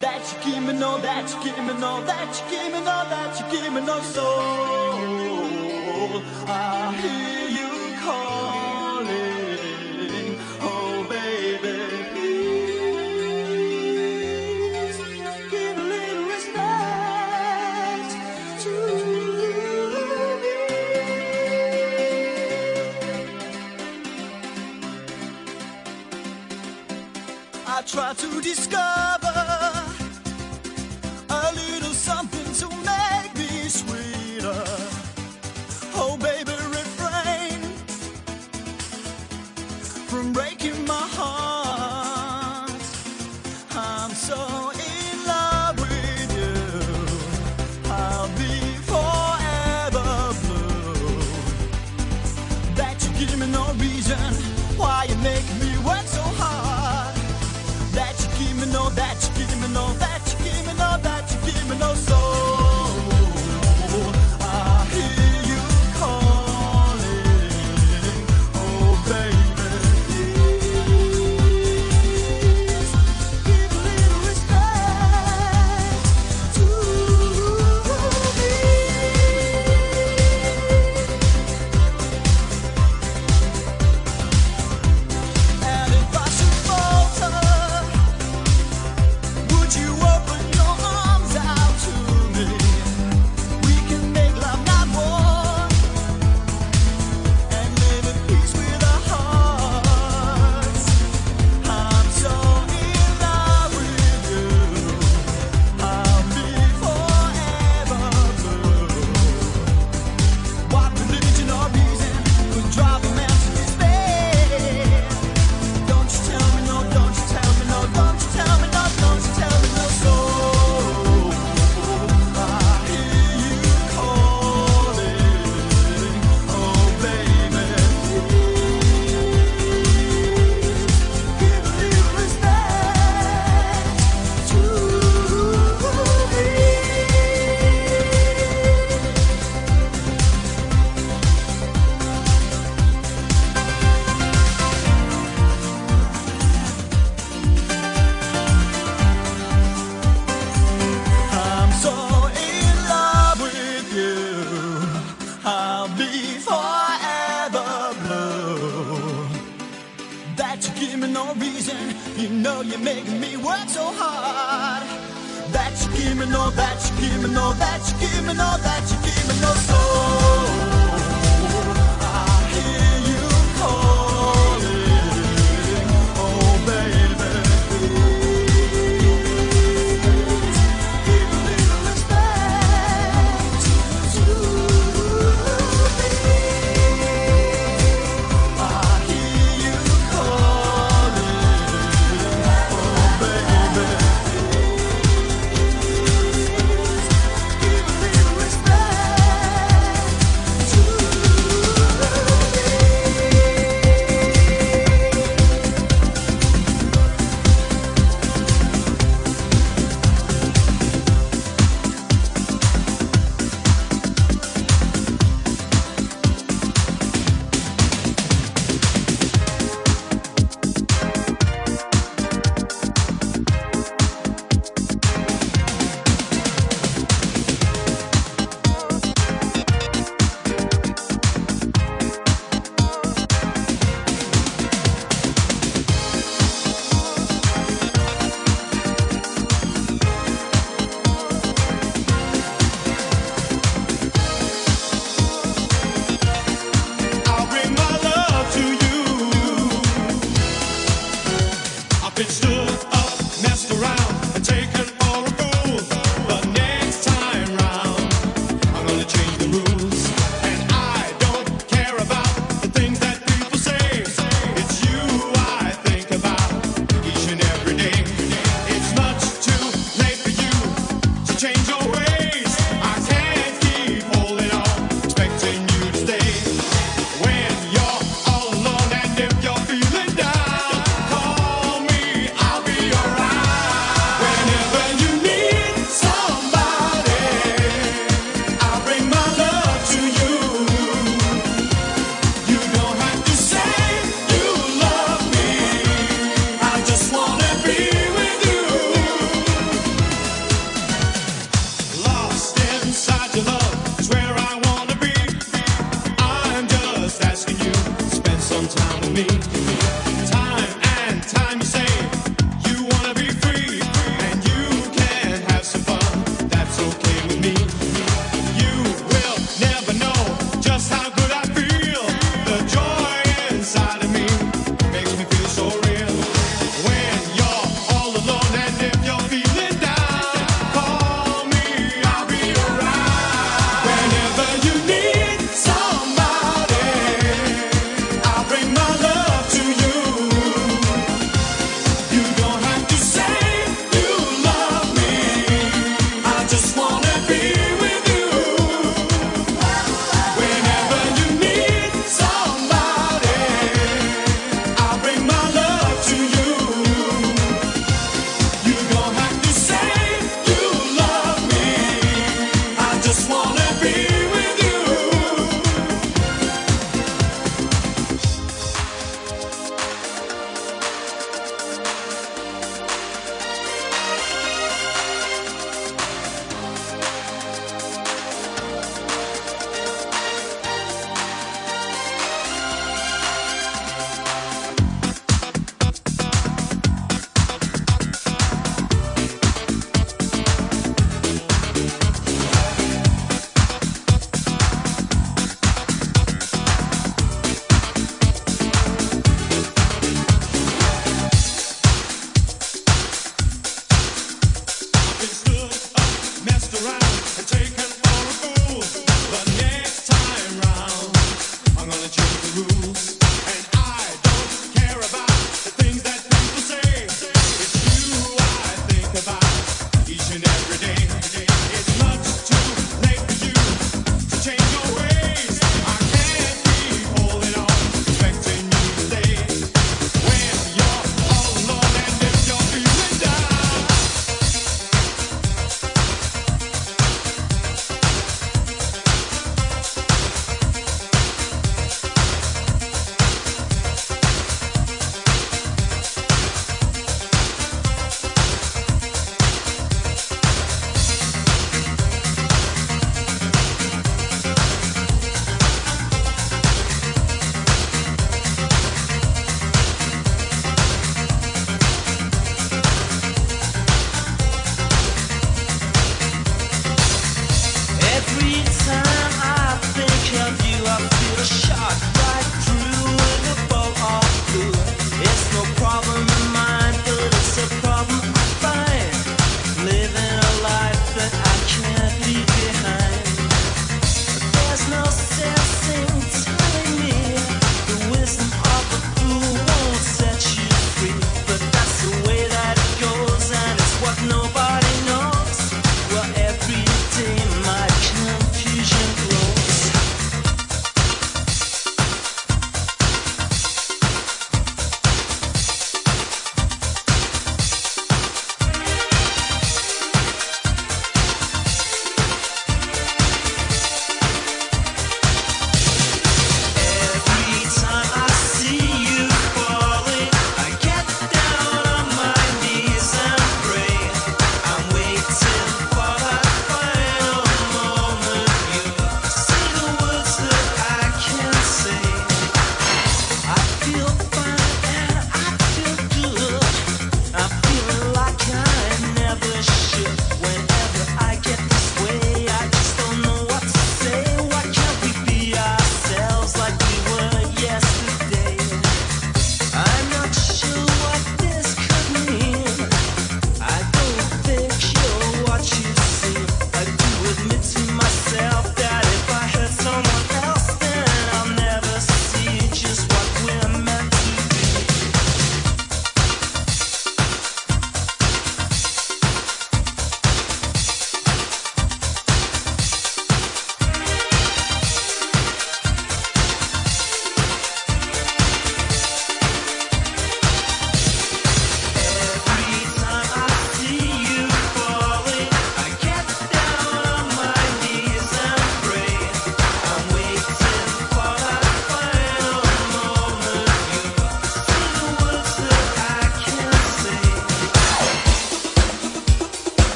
that you give me no, that you give me no, that you give me no, that you give me no soul. I hear you calling. make know that you give me know that you give me know that you give me no soul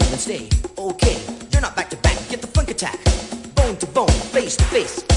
and stay okay. You're not back to back, get the funk attack. Bone to bone, face to face.